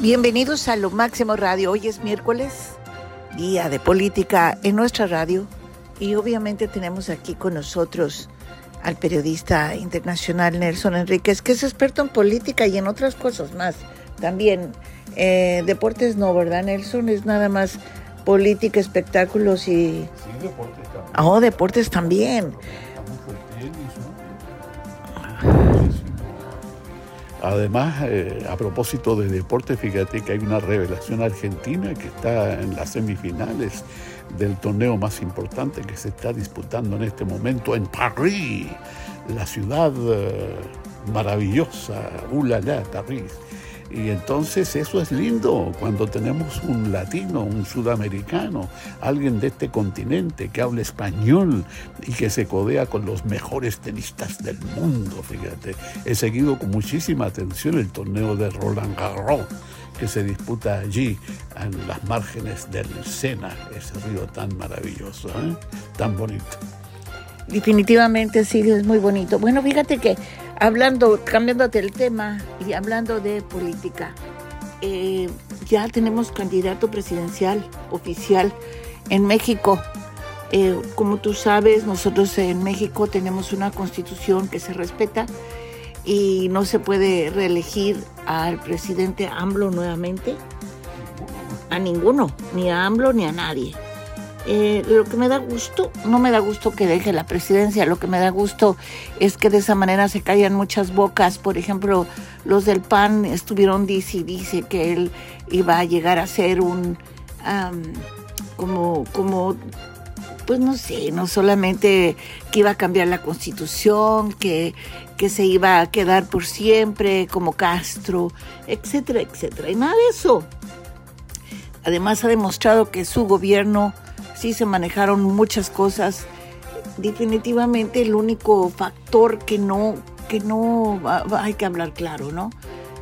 Bienvenidos a Lo Máximo Radio. Hoy es miércoles, día de política en nuestra radio. Y obviamente tenemos aquí con nosotros al periodista internacional Nelson Enríquez, que es experto en política y en otras cosas más. También eh, deportes no, ¿verdad, Nelson? Es nada más política, espectáculos y... Sí, deportes también. Oh, deportes también. Además, eh, a propósito de deporte, fíjate que hay una revelación argentina que está en las semifinales del torneo más importante que se está disputando en este momento en París, la ciudad eh, maravillosa, ulala, París. Y entonces eso es lindo cuando tenemos un latino, un sudamericano, alguien de este continente que habla español y que se codea con los mejores tenistas del mundo, fíjate. He seguido con muchísima atención el torneo de Roland Garros que se disputa allí en las márgenes del Sena, ese río tan maravilloso, ¿eh? tan bonito. Definitivamente sí, es muy bonito. Bueno, fíjate que hablando, cambiándote el tema y hablando de política, eh, ya tenemos candidato presidencial oficial en México. Eh, como tú sabes, nosotros en México tenemos una constitución que se respeta y no se puede reelegir al presidente AMLO nuevamente. A ninguno, ni a AMLO ni a nadie. Eh, lo que me da gusto, no me da gusto que deje la presidencia, lo que me da gusto es que de esa manera se callan muchas bocas. Por ejemplo, los del PAN estuvieron dice dice que él iba a llegar a ser un, como, como, pues no sé, no solamente que iba a cambiar la constitución, que, que se iba a quedar por siempre como Castro, etcétera, etcétera. Y nada de eso. Además ha demostrado que su gobierno sí se manejaron muchas cosas. Definitivamente el único factor que no, que no, hay que hablar claro, ¿no?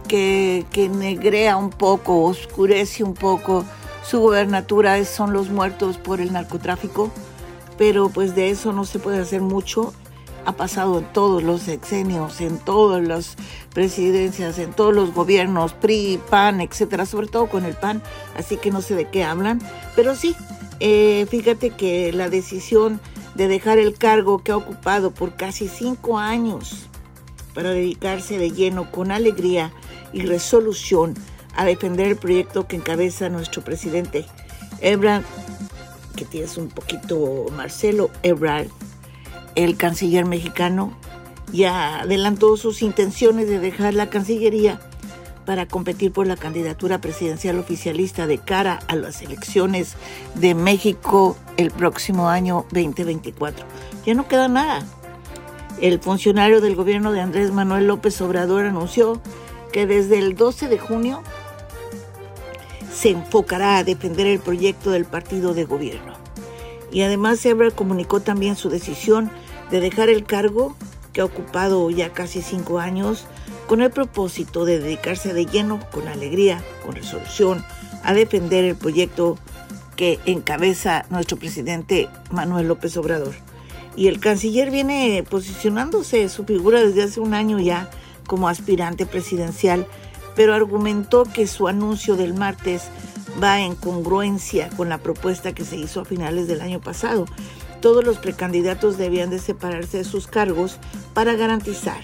Que, que negrea un poco, oscurece un poco su gobernatura son los muertos por el narcotráfico, pero pues de eso no se puede hacer mucho. Ha pasado en todos los sexenios, en todas las presidencias, en todos los gobiernos, PRI, PAN, etcétera, sobre todo con el PAN, así que no sé de qué hablan, pero sí, eh, fíjate que la decisión de dejar el cargo que ha ocupado por casi cinco años para dedicarse de lleno con alegría y resolución a defender el proyecto que encabeza nuestro presidente Ebrard, que tienes un poquito Marcelo Ebrard, el canciller mexicano, ya adelantó sus intenciones de dejar la Cancillería para competir por la candidatura presidencial oficialista de cara a las elecciones de México el próximo año 2024. Ya no queda nada. El funcionario del gobierno de Andrés Manuel López Obrador anunció que desde el 12 de junio se enfocará a defender el proyecto del partido de gobierno. Y además Ebrard comunicó también su decisión de dejar el cargo que ha ocupado ya casi cinco años con el propósito de dedicarse de lleno, con alegría, con resolución, a defender el proyecto que encabeza nuestro presidente Manuel López Obrador. Y el canciller viene posicionándose su figura desde hace un año ya como aspirante presidencial, pero argumentó que su anuncio del martes va en congruencia con la propuesta que se hizo a finales del año pasado. Todos los precandidatos debían de separarse de sus cargos para garantizar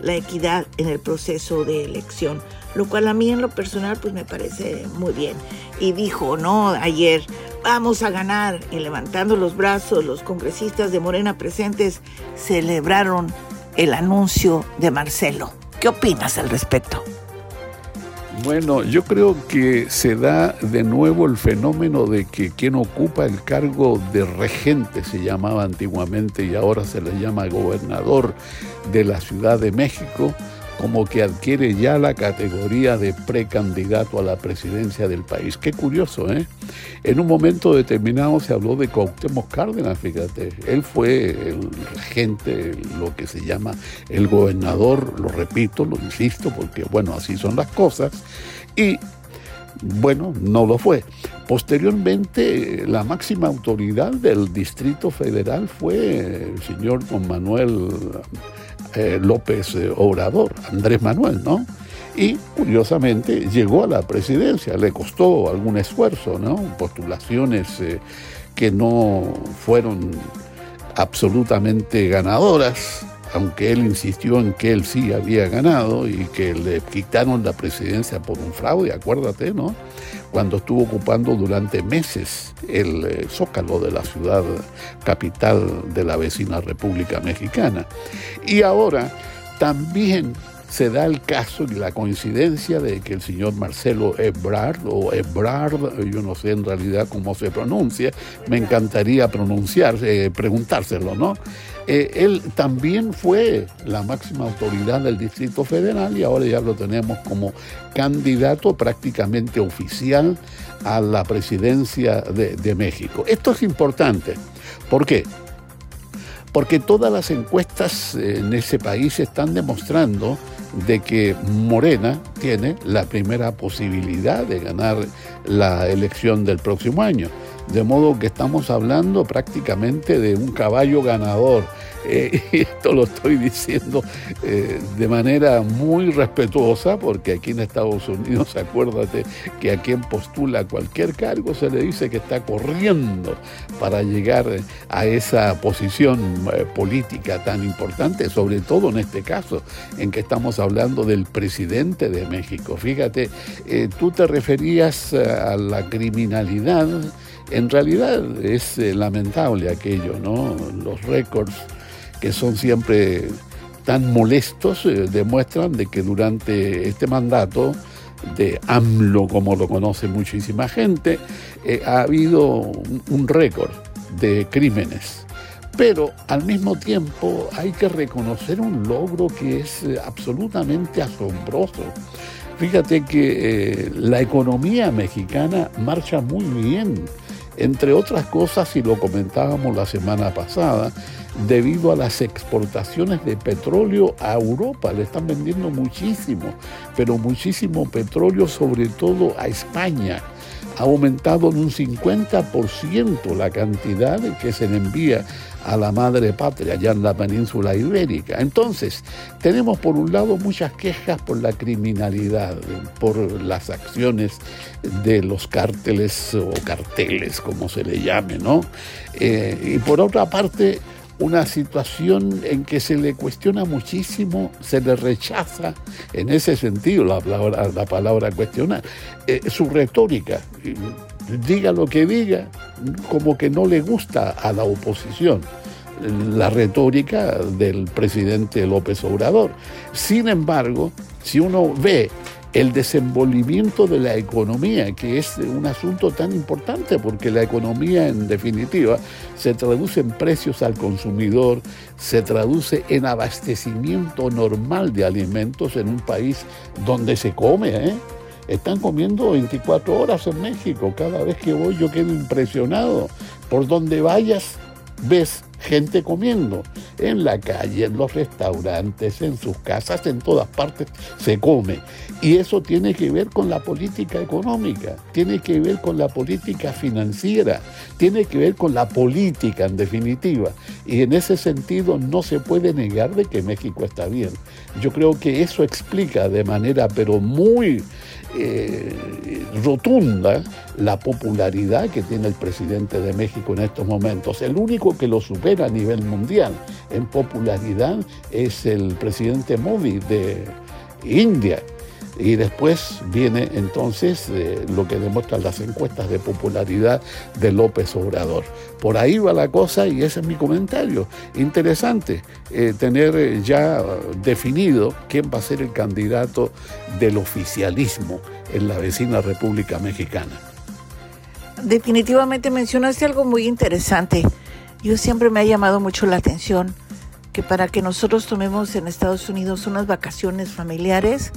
la equidad en el proceso de elección, lo cual a mí en lo personal pues me parece muy bien. Y dijo, no, ayer vamos a ganar y levantando los brazos, los congresistas de Morena presentes celebraron el anuncio de Marcelo. ¿Qué opinas al respecto? Bueno, yo creo que se da de nuevo el fenómeno de que quien ocupa el cargo de regente, se llamaba antiguamente y ahora se le llama gobernador de la Ciudad de México, como que adquiere ya la categoría de precandidato a la presidencia del país. Qué curioso, ¿eh? En un momento determinado se habló de Cuauhtémoc Cárdenas, fíjate. Él fue el regente, lo que se llama el gobernador, lo repito, lo insisto, porque bueno, así son las cosas. Y bueno, no lo fue. Posteriormente, la máxima autoridad del Distrito Federal fue el señor Juan Manuel eh, López eh, Obrador, Andrés Manuel, ¿no? y curiosamente llegó a la presidencia, le costó algún esfuerzo, ¿no? Postulaciones eh, que no fueron absolutamente ganadoras, aunque él insistió en que él sí había ganado y que le quitaron la presidencia por un fraude, acuérdate, ¿no? Cuando estuvo ocupando durante meses el eh, zócalo de la ciudad capital de la vecina República Mexicana. Y ahora también se da el caso y la coincidencia de que el señor Marcelo Ebrard, o Ebrard, yo no sé en realidad cómo se pronuncia, me encantaría pronunciar, eh, preguntárselo, ¿no? Eh, él también fue la máxima autoridad del Distrito Federal y ahora ya lo tenemos como candidato prácticamente oficial a la presidencia de, de México. Esto es importante. ¿Por qué? Porque todas las encuestas en ese país están demostrando de que Morena tiene la primera posibilidad de ganar la elección del próximo año. De modo que estamos hablando prácticamente de un caballo ganador eh, esto lo estoy diciendo eh, de manera muy respetuosa, porque aquí en Estados Unidos, acuérdate que a quien postula cualquier cargo se le dice que está corriendo para llegar a esa posición eh, política tan importante, sobre todo en este caso, en que estamos hablando del presidente de México. Fíjate, tú te referías a la criminalidad. En realidad es lamentable aquello, ¿no? Los récords que son siempre tan molestos, eh, demuestran de que durante este mandato de AMLO, como lo conoce muchísima gente, eh, ha habido un, récord de crímenes. Pero al mismo tiempo hay que reconocer un logro que es eh, absolutamente asombroso. Fíjate que la economía mexicana marcha muy bien. Entre otras cosas, y lo comentábamos la semana pasada, debido a las exportaciones de petróleo a Europa. Le están vendiendo muchísimo, pero muchísimo petróleo, sobre todo a España. Ha aumentado en un 50% la cantidad que se le envía a la madre patria allá en la península ibérica. Entonces, tenemos por un lado muchas quejas por la criminalidad, por las acciones de los cárteles o carteles, como se le llame, ¿no? Eh, y por otra parte, una situación en que se le cuestiona muchísimo, se le rechaza en ese sentido la palabra, la palabra cuestionar, eh, su retórica. Diga lo que diga, como que no le gusta a la oposición la retórica del presidente López Obrador. Sin embargo, si uno ve el desenvolvimiento de la economía, que es un asunto tan importante porque la economía en definitiva se traduce en precios al consumidor, se traduce en abastecimiento normal de alimentos en un país donde se come. ¿eh? Están comiendo 24 horas en México. Cada vez que voy yo quedo impresionado. Por donde vayas ves gente comiendo en la calle, en los restaurantes, en sus casas, en todas partes se come. Y eso tiene que ver con la política económica, tiene que ver con la política financiera, tiene que ver con la política en definitiva. Y en ese sentido no se puede negar de que México está bien. Yo creo que eso explica de manera pero muy eh, rotunda la popularidad que tiene el presidente de México en estos momentos. El único que lo supera a nivel mundial en popularidad es el presidente Modi de India. Y después viene entonces eh, lo que demuestran las encuestas de popularidad de López Obrador. Por ahí va la cosa y ese es mi comentario. Interesante eh, tener eh, ya definido quién va a ser el candidato del oficialismo en la vecina República Mexicana. Definitivamente mencionaste algo muy interesante. Yo siempre me ha llamado mucho la atención que para que nosotros tomemos en Estados Unidos unas vacaciones familiares,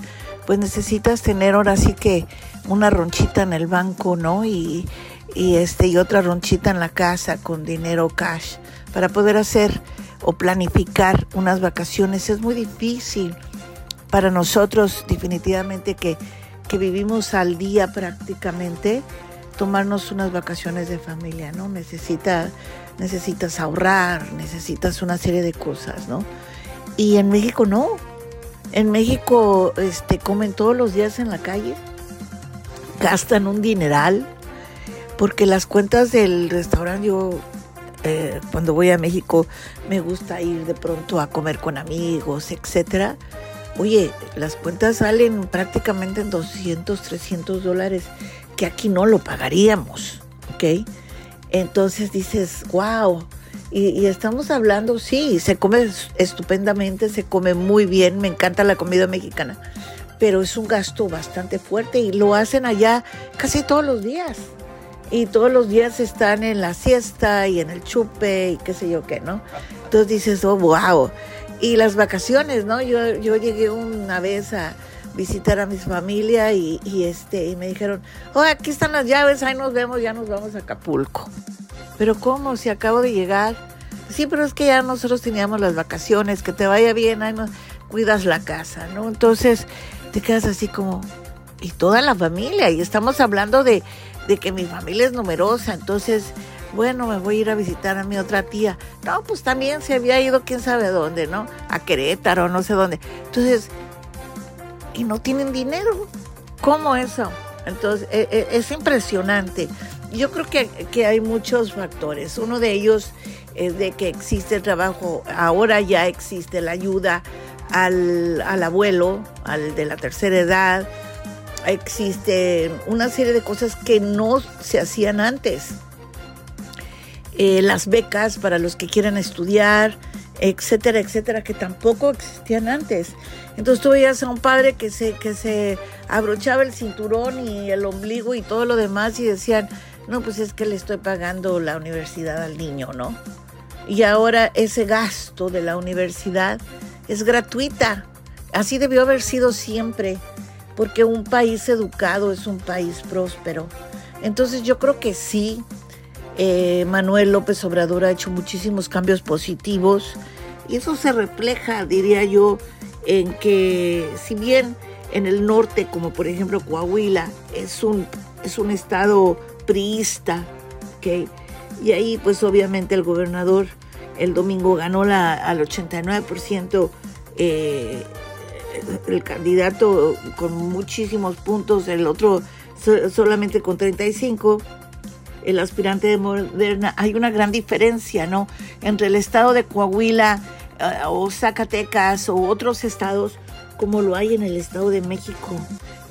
pues necesitas tener ahora sí que una ronchita en el banco, ¿no? Y, este y otra ronchita en la casa con dinero cash para poder hacer o planificar unas vacaciones es muy difícil para nosotros definitivamente que, que vivimos al día prácticamente tomarnos unas vacaciones de familia, ¿no? Necesita, necesitas ahorrar, necesitas una serie de cosas, ¿no? Y en México no. En México este, comen todos los días en la calle, gastan un dineral, porque las cuentas del restaurante, yo eh, cuando voy a México me gusta ir de pronto a comer con amigos, etcétera. Oye, las cuentas salen prácticamente en 200, 300 dólares, que aquí no lo pagaríamos, ¿ok? Entonces dices, wow, y, estamos hablando, sí, se come estupendamente, se come muy bien, me encanta la comida mexicana, pero es un gasto bastante fuerte y lo hacen allá casi todos los días. Y todos los días están en la siesta y en el chupe y qué sé yo qué, ¿no? Entonces dices, oh, wow. Y las vacaciones, ¿no? Yo, yo llegué una vez a visitar a mi familia y, este, y me dijeron, oh, aquí están las llaves, ahí nos vemos, ya nos vamos a Acapulco. Pero ¿cómo? Si acabo de llegar. Sí, pero es que ya nosotros teníamos las vacaciones, que te vaya bien, ahí no, cuidas la casa, ¿no? Entonces te quedas así como, y toda la familia, y estamos hablando de, de que mi familia es numerosa, entonces, bueno, me voy a ir a visitar a mi otra tía. No, pues también se había ido quién sabe dónde, ¿no? A Querétaro, no sé dónde. Entonces, y no tienen dinero. ¿Cómo eso? Entonces, e, e, es impresionante. Yo creo que, hay muchos factores. Uno de ellos es de que existe el trabajo, ahora ya existe la ayuda al, abuelo, al de la tercera edad. Existe una serie de cosas que no se hacían antes. Eh, las becas para los que quieran estudiar, etcétera, etcétera, que tampoco existían antes. Entonces tú veías a un padre que se, que se abrochaba el cinturón y el ombligo y todo lo demás y decían, no, pues es que le estoy pagando la universidad al niño, ¿no? Y ahora ese gasto de la universidad es gratuita. Así debió haber sido siempre, porque un país educado es un país próspero. Entonces yo creo que sí, eh, Manuel López Obrador ha hecho muchísimos cambios positivos y eso se refleja, diría yo, en que si bien en el norte, como por ejemplo Coahuila, es un, es un estado priista, ¿ok? Y ahí pues obviamente el gobernador el domingo ganó al 89% eh, el candidato con muchísimos puntos, el otro solamente con 35 el aspirante de Moderna, hay una gran diferencia, ¿no? Entre el estado de Coahuila eh, o Zacatecas o otros estados como lo hay en el estado de México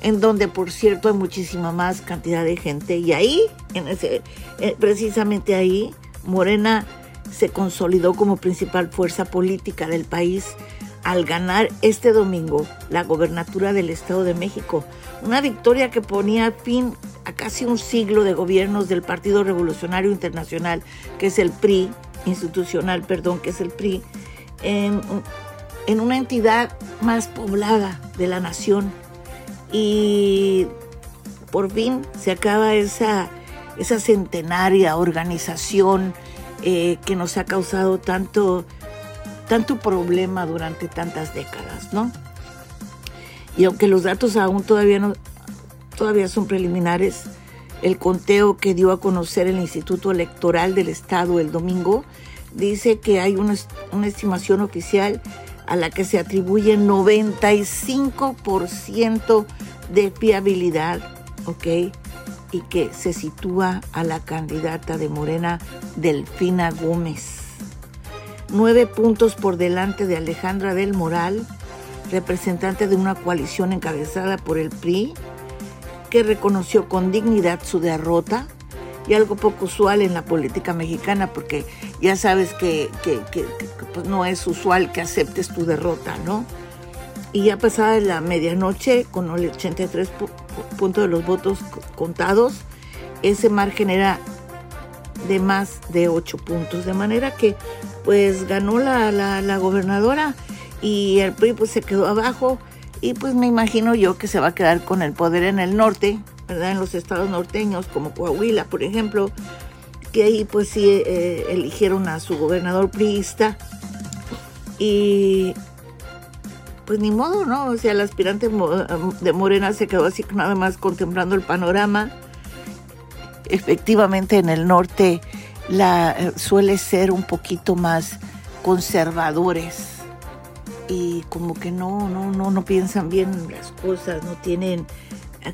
en donde por cierto hay muchísima más cantidad de gente y ahí, en ese, eh, precisamente ahí, Morena se consolidó como principal fuerza política del país al ganar este domingo la gobernatura del Estado de México, una victoria que ponía fin a casi un siglo de gobiernos del Partido Revolucionario Internacional, que es el PRI, institucional, perdón, que es el PRI, en, en una entidad más poblada de la nación y por fin se acaba esa, esa centenaria organización eh, que nos ha causado tanto, tanto problema durante tantas décadas, ¿no? Y aunque los datos aún todavía, no, todavía son preliminares, el conteo que dio a conocer el Instituto Electoral del Estado el domingo dice que hay una, una estimación oficial a la que se atribuye 95% de fiabilidad, ¿ok? Y que se sitúa a la candidata de Morena, Delfina Gómez. Nueve puntos por delante de Alejandra del Moral, representante de una coalición encabezada por el PRI, que reconoció con dignidad su derrota y algo poco usual en la política mexicana, porque ya sabes que, pues no es usual que aceptes tu derrota, ¿no? Y ya pasada la medianoche, con el 83 puntos de los votos contados, ese margen era de más de 8 puntos, de manera que pues ganó la, la, gobernadora y el PRI pues se quedó abajo y pues me imagino yo que se va a quedar con el poder en el norte, ¿verdad? En los estados norteños como Coahuila, por ejemplo, que ahí pues sí eh, eligieron a su gobernador priista y pues ni modo, ¿no? O sea, el aspirante de Morena se quedó así nada más contemplando el panorama. Efectivamente en el norte la, eh, suele ser un poquito más conservadores y como que no, no, no, no piensan bien las cosas, no tienen, eh,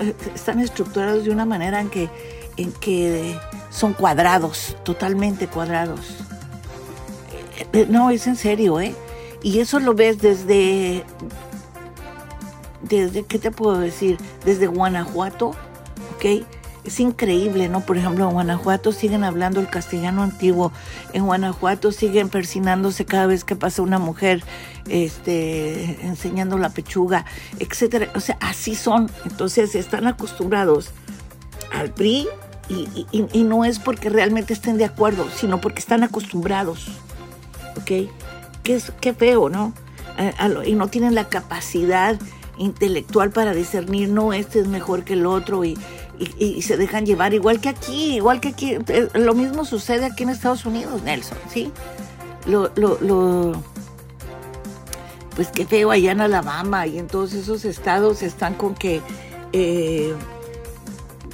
eh, están estructurados de una manera en que, en que son cuadrados, totalmente cuadrados. Eh, no, es en serio, ¿eh? Y eso lo ves desde, desde, ¿qué te puedo decir? Desde Guanajuato, ¿ok? Es increíble, ¿no? Por ejemplo, en Guanajuato siguen hablando el castellano antiguo, en Guanajuato siguen persinándose cada vez que pasa una mujer este, enseñando la pechuga, etcétera. O sea, así son. Entonces están acostumbrados al PRI y, no es porque realmente estén de acuerdo, sino porque están acostumbrados. ¿Ok? Qué, qué feo, ¿no? y no tienen la capacidad intelectual para discernir, no, este es mejor que el otro y y, se dejan llevar, igual que aquí, igual que aquí. Eh, lo mismo sucede aquí en Estados Unidos, Nelson, ¿sí? Lo, lo, lo, pues qué feo allá en Alabama y en todos esos estados están con que, eh,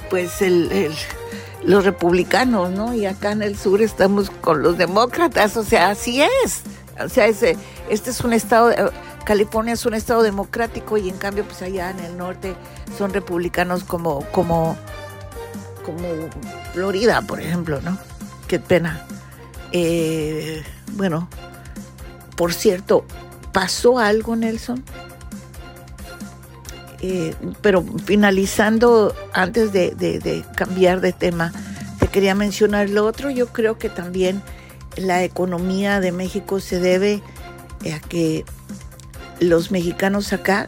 pues el, los republicanos, ¿no? Y acá en el sur estamos con los demócratas, o sea, así es. O sea, ese, este es un estado, California es un estado democrático y en cambio, pues allá en el norte son republicanos como, como, como Florida, por ejemplo, ¿no? Qué pena. Eh, bueno, por cierto, ¿pasó algo, Nelson? Eh, pero finalizando, antes de, de, cambiar de tema, te quería mencionar lo otro. Yo creo que también la economía de México se debe a que los mexicanos acá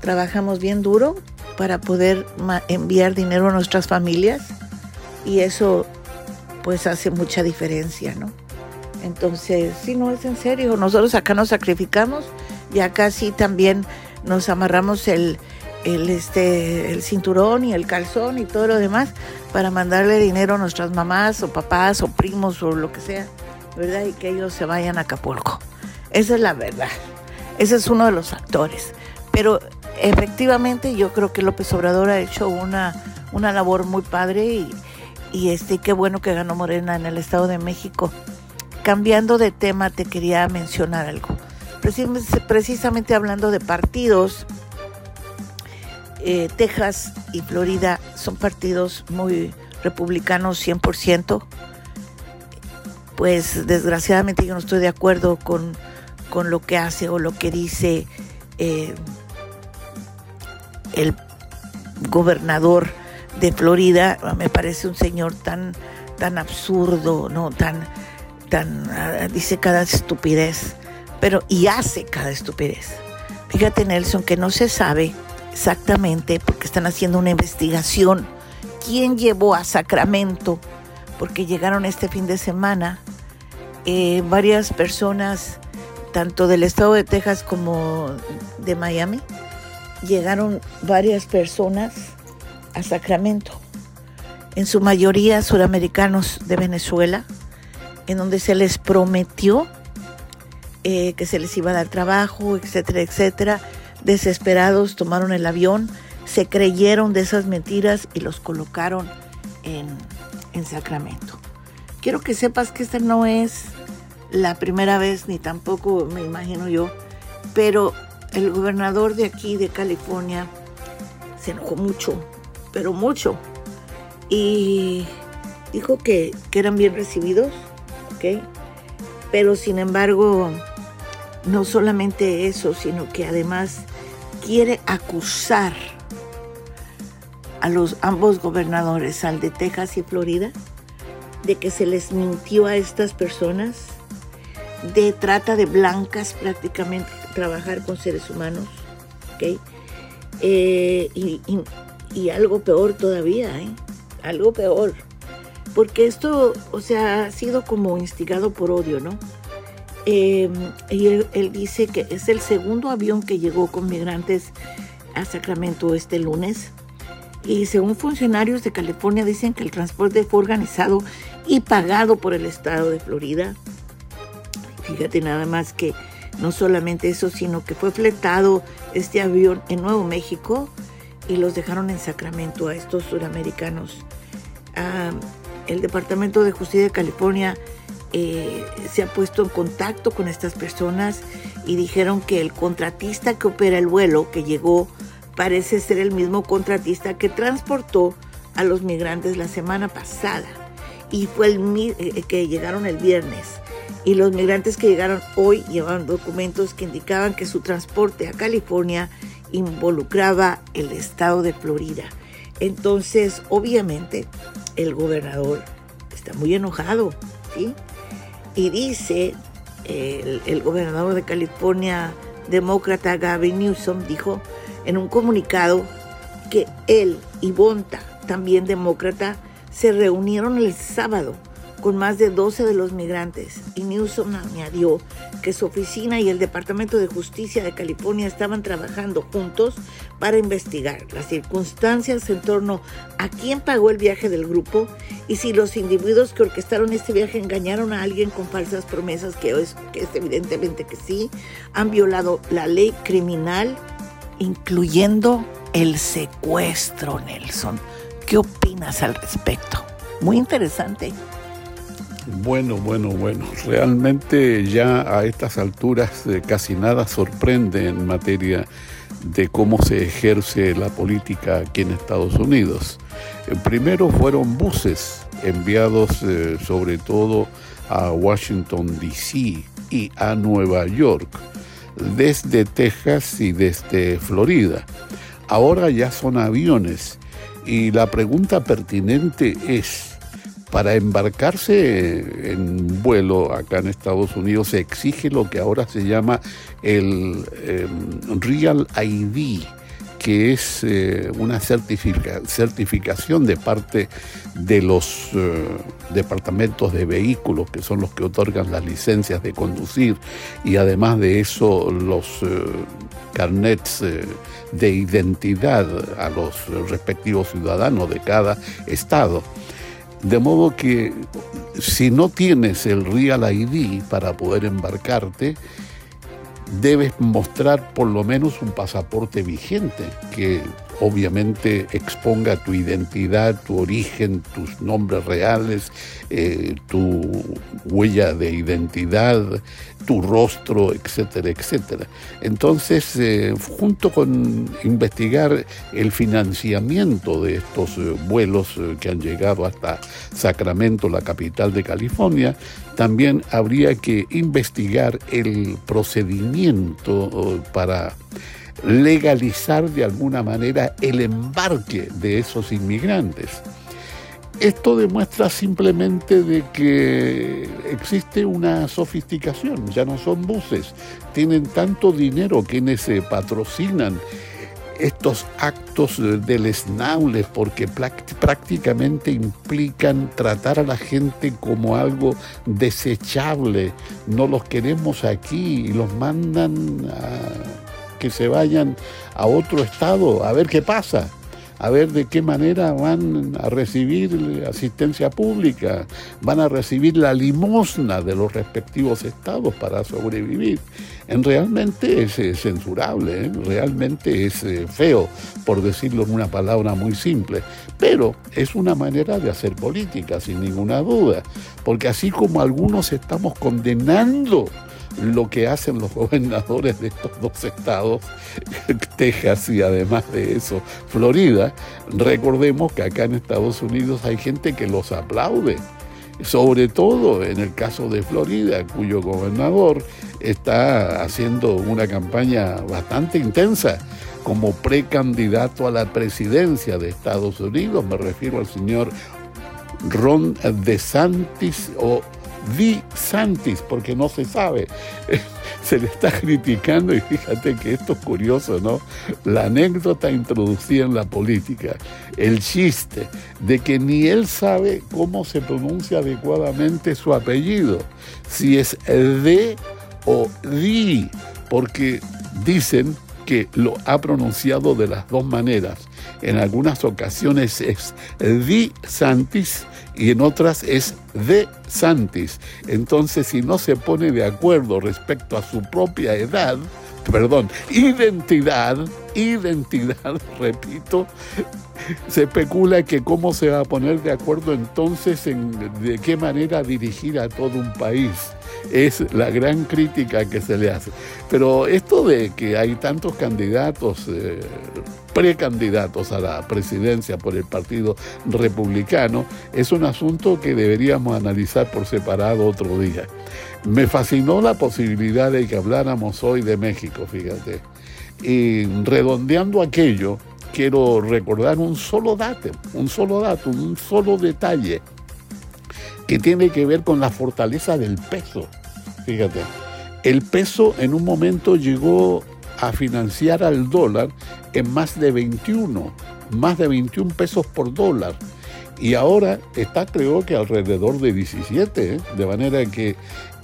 trabajamos bien duro para poder enviar dinero a nuestras familias y eso pues hace mucha diferencia, ¿no? Entonces, sí, no es en serio, nosotros acá nos sacrificamos y acá sí también nos amarramos el, el, este, el cinturón y el calzón y todo lo demás para mandarle dinero a nuestras mamás o papás o primos o lo que sea, ¿verdad? Y que ellos se vayan a Acapulco. Esa es la verdad. Ese es uno de los factores. Pero efectivamente yo creo que López Obrador ha hecho una, una labor muy padre y, y este, qué bueno que ganó Morena en el Estado de México. Cambiando de tema, te quería mencionar algo. Precisamente hablando de partidos, eh, Texas y Florida son partidos muy republicanos 100%. Pues desgraciadamente yo no estoy de acuerdo con con lo que hace o lo que dice eh, el gobernador de Florida. Me parece un señor tan, tan absurdo, no tan, tan ah, dice cada estupidez, pero y hace cada estupidez. Fíjate Nelson que no se sabe exactamente porque están haciendo una investigación quién llevó a Sacramento porque llegaron este fin de semana eh, varias personas tanto del estado de Texas como de Miami, llegaron varias personas a Sacramento, en su mayoría suramericanos de Venezuela, en donde se les prometió eh, que se les iba a dar trabajo, etcétera, etcétera. Desesperados tomaron el avión, se creyeron de esas mentiras y los colocaron en, en Sacramento. Quiero que sepas que esta no es la primera vez, ni tampoco me imagino yo, pero el gobernador de aquí, de California, se enojó mucho, pero mucho, y dijo que, eran bien recibidos. Pero sin embargo, no solamente eso, sino que además quiere acusar a los ambos gobernadores, al de Texas y Florida, de que se les mintió a estas personas de trata de blancas prácticamente, trabajar con seres humanos, ¿ok? Eh, y, algo peor todavía, ¿eh? Algo peor. Porque esto, o sea, ha sido como instigado por odio, ¿no? Em, y él, dice que es el segundo avión que llegó con migrantes a Sacramento este lunes. Y según funcionarios de California dicen que el transporte fue organizado y pagado por el estado de Florida Fíjate nada más que no solamente eso, sino que fue fletado este avión en Nuevo México y los dejaron en Sacramento a estos suramericanos. el Departamento de Justicia de California eh, se ha puesto en contacto con estas personas y dijeron que el contratista que opera el vuelo que llegó parece ser el mismo contratista que transportó a los migrantes la semana pasada y fue el eh, que llegaron el viernes. Y los migrantes que llegaron hoy llevaban documentos que indicaban que su transporte a California involucraba el estado de Florida. Entonces, obviamente, el gobernador está muy enojado, ¿sí? Y dice, el, el gobernador de California, demócrata Gavin Newsom, dijo en un comunicado que él y Bonta, también demócrata, se reunieron el sábado con más de 12 de los migrantes y Newsom añadió que su oficina y el Departamento de Justicia de California estaban trabajando juntos para investigar las circunstancias en torno a quién pagó el viaje del grupo y si los individuos que orquestaron este viaje engañaron a alguien con falsas promesas, que es, que es evidentemente que sí, han violado la ley criminal, incluyendo el secuestro, Nelson. ¿Qué opinas al respecto? Muy interesante. Bueno, bueno, bueno. Realmente ya a estas alturas eh, casi nada sorprende en materia de cómo se ejerce la política aquí en Estados Unidos. Eh, primero fueron buses enviados eh, sobre todo a Washington, D.C. y a Nueva York, desde Texas y desde Florida. Ahora ya son aviones y la pregunta pertinente es, para embarcarse en vuelo acá en Estados Unidos se exige lo que ahora se llama el em, Real ID, que es eh, una certificación de parte de los eh, departamentos de vehículos, que son los que otorgan las licencias de conducir, y además de eso los eh, carnets de identidad a los respectivos ciudadanos de cada estado. De modo que si no tienes el Real ID para poder embarcarte, debes mostrar por lo menos un pasaporte vigente que obviamente exponga tu identidad, tu origen, tus nombres reales, eh, tu huella de identidad, tu rostro, etcétera, etcétera. Entonces, eh, junto con investigar el financiamiento de estos eh, vuelos que han llegado hasta Sacramento, la capital de California, también habría que investigar el procedimiento para legalizar de alguna manera el embarque de esos inmigrantes. Esto demuestra simplemente de que existe una sofisticación, ya no son buses, tienen tanto dinero quienes se patrocinan estos actos deleznables porque prácticamente implican tratar a la gente como algo desechable. No los queremos aquí y los mandan a que se vayan a otro estado a ver qué pasa, a ver de qué manera van a recibir asistencia pública, van a recibir la limosna de los respectivos estados para sobrevivir. En realmente es eh, censurable, ¿eh? realmente es eh, feo, por decirlo en una palabra muy simple, pero es una manera de hacer política, sin ninguna duda, porque así como algunos estamos condenando lo que hacen los gobernadores de estos dos estados, Texas y además de eso Florida, recordemos que acá en Estados Unidos hay gente que los aplaude, sobre todo en el caso de Florida, cuyo gobernador está haciendo una campaña bastante intensa como precandidato a la presidencia de Estados Unidos, me refiero al señor Ron DeSantis o Di Santis, porque no se sabe. Se le está criticando y fíjate que esto es curioso, ¿no? La anécdota introducida en la política, el chiste de que ni él sabe cómo se pronuncia adecuadamente su apellido, si es de o di, porque dicen que lo ha pronunciado de las dos maneras. En algunas ocasiones es Di Santis y en otras es de Santis. Entonces, si no se pone de acuerdo respecto a su propia edad, perdón, identidad, identidad, repito, se especula que cómo se va a poner de acuerdo entonces en de qué manera dirigir a todo un país. Es la gran crítica que se le hace. Pero esto de que hay tantos candidatos, eh, precandidatos a la presidencia por el Partido Republicano, es un asunto que deberíamos analizar por separado otro día. Me fascinó la posibilidad de que habláramos hoy de México, fíjate. Y redondeando aquello, quiero recordar un solo dato, un solo dato, un solo detalle que tiene que ver con la fortaleza del peso. Fíjate, el peso en un momento llegó a financiar al dólar en más de 21, más de 21 pesos por dólar. Y ahora está creo que alrededor de 17, ¿eh? de manera que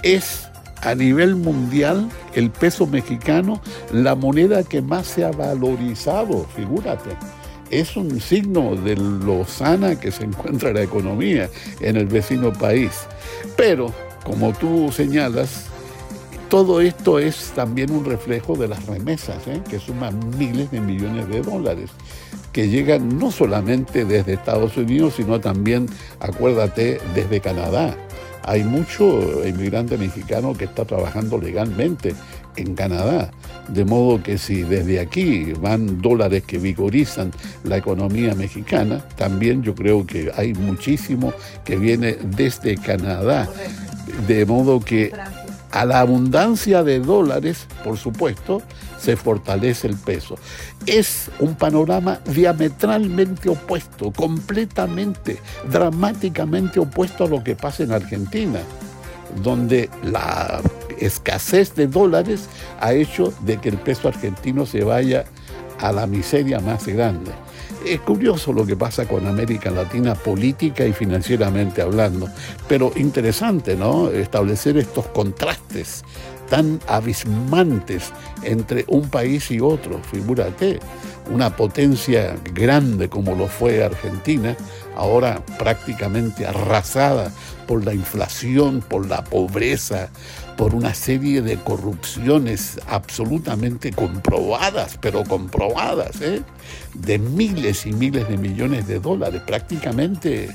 es a nivel mundial el peso mexicano la moneda que más se ha valorizado, figúrate. Es un signo de lo sana que se encuentra la economía en el vecino país. Pero, como tú señalas, todo esto es también un reflejo de las remesas, ¿eh? que suman miles de millones de dólares, que llegan no solamente desde Estados Unidos, sino también, acuérdate, desde Canadá hay mucho inmigrante mexicano que está trabajando legalmente en Canadá. De modo que si desde aquí van dólares que vigorizan la economía mexicana, también yo creo que hay muchísimo que viene desde Canadá. De modo que a la abundancia de dólares, por supuesto, se fortalece el peso. Es un panorama diametralmente opuesto, completamente, dramáticamente opuesto a lo que pasa en Argentina, donde la escasez de dólares ha hecho de que el peso argentino se vaya a la miseria más grande. Es curioso lo que pasa con América Latina política y financieramente hablando, pero interesante, ¿no? Establecer estos contrastes tan abismantes entre un país y otro. Figúrate, una potencia grande como lo fue Argentina, ahora prácticamente arrasada por la inflación, por la pobreza, por una serie de corrupciones absolutamente comprobadas, pero comprobadas, ¿eh? de miles y miles de millones de dólares, prácticamente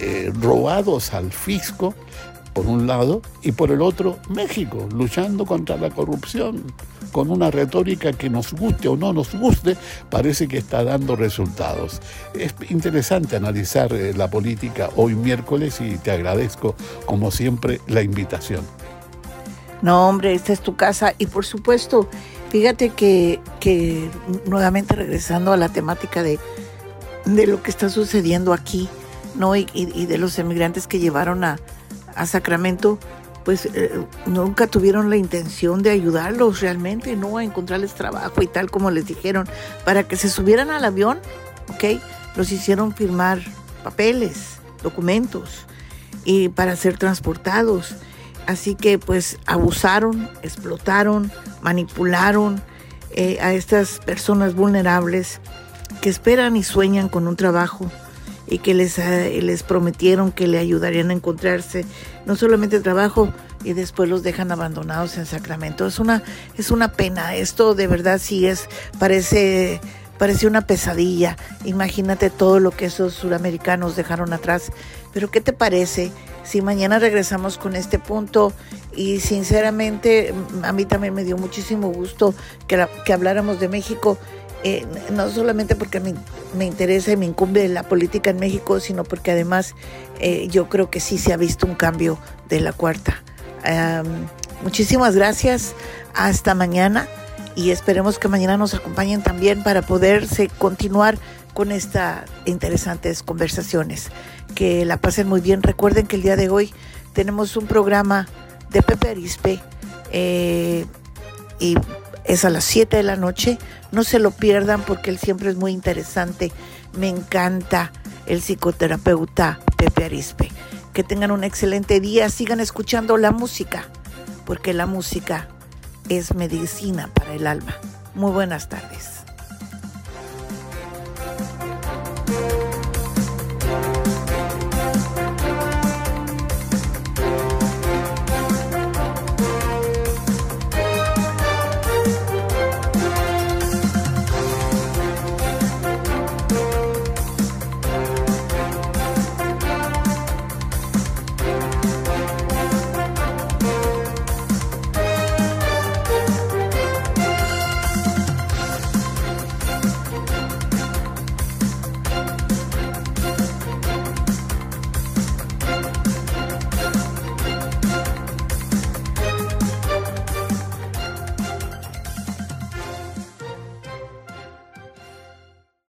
eh, robados al fisco, por un lado, y por el otro, México, luchando contra la corrupción, con una retórica que nos guste o no nos guste, parece que está dando resultados. Es interesante analizar eh, la política hoy miércoles y te agradezco, como siempre, la invitación. No, hombre, esta es tu casa y por supuesto, fíjate que, que nuevamente regresando a la temática de, de lo que está sucediendo aquí, ¿no? Y, y, de los emigrantes que llevaron a, a Sacramento, pues eh, nunca tuvieron la intención de ayudarlos realmente, ¿no? A encontrarles trabajo y tal como les dijeron, para que se subieran al avión, ¿ok? Los hicieron firmar papeles, documentos, y para ser transportados. Así que pues abusaron, explotaron, manipularon eh, a estas personas vulnerables que esperan y sueñan con un trabajo y que les, eh, les prometieron que le ayudarían a encontrarse no solamente trabajo y después los dejan abandonados en Sacramento. Es una, es una pena. Esto de verdad sí es, parece, parece una pesadilla. Imagínate todo lo que esos suramericanos dejaron atrás. Pero ¿qué te parece? Si mañana regresamos con este punto y sinceramente a mí también me dio muchísimo gusto que, habláramos de México, eh, no solamente porque me, me, interesa y me incumbe la política en México, sino porque además eh, yo creo que sí se ha visto un cambio de la cuarta. muchísimas gracias, hasta mañana y esperemos que mañana nos acompañen también para poderse continuar con estas interesantes conversaciones. Que la pasen muy bien. Recuerden que el día de hoy tenemos un programa de Pepe Arispe eh, y es a las 7 de la noche. No se lo pierdan porque él siempre es muy interesante. Me encanta el psicoterapeuta Pepe Arispe. Que tengan un excelente día. Sigan escuchando la música porque la música es medicina para el alma. Muy buenas tardes.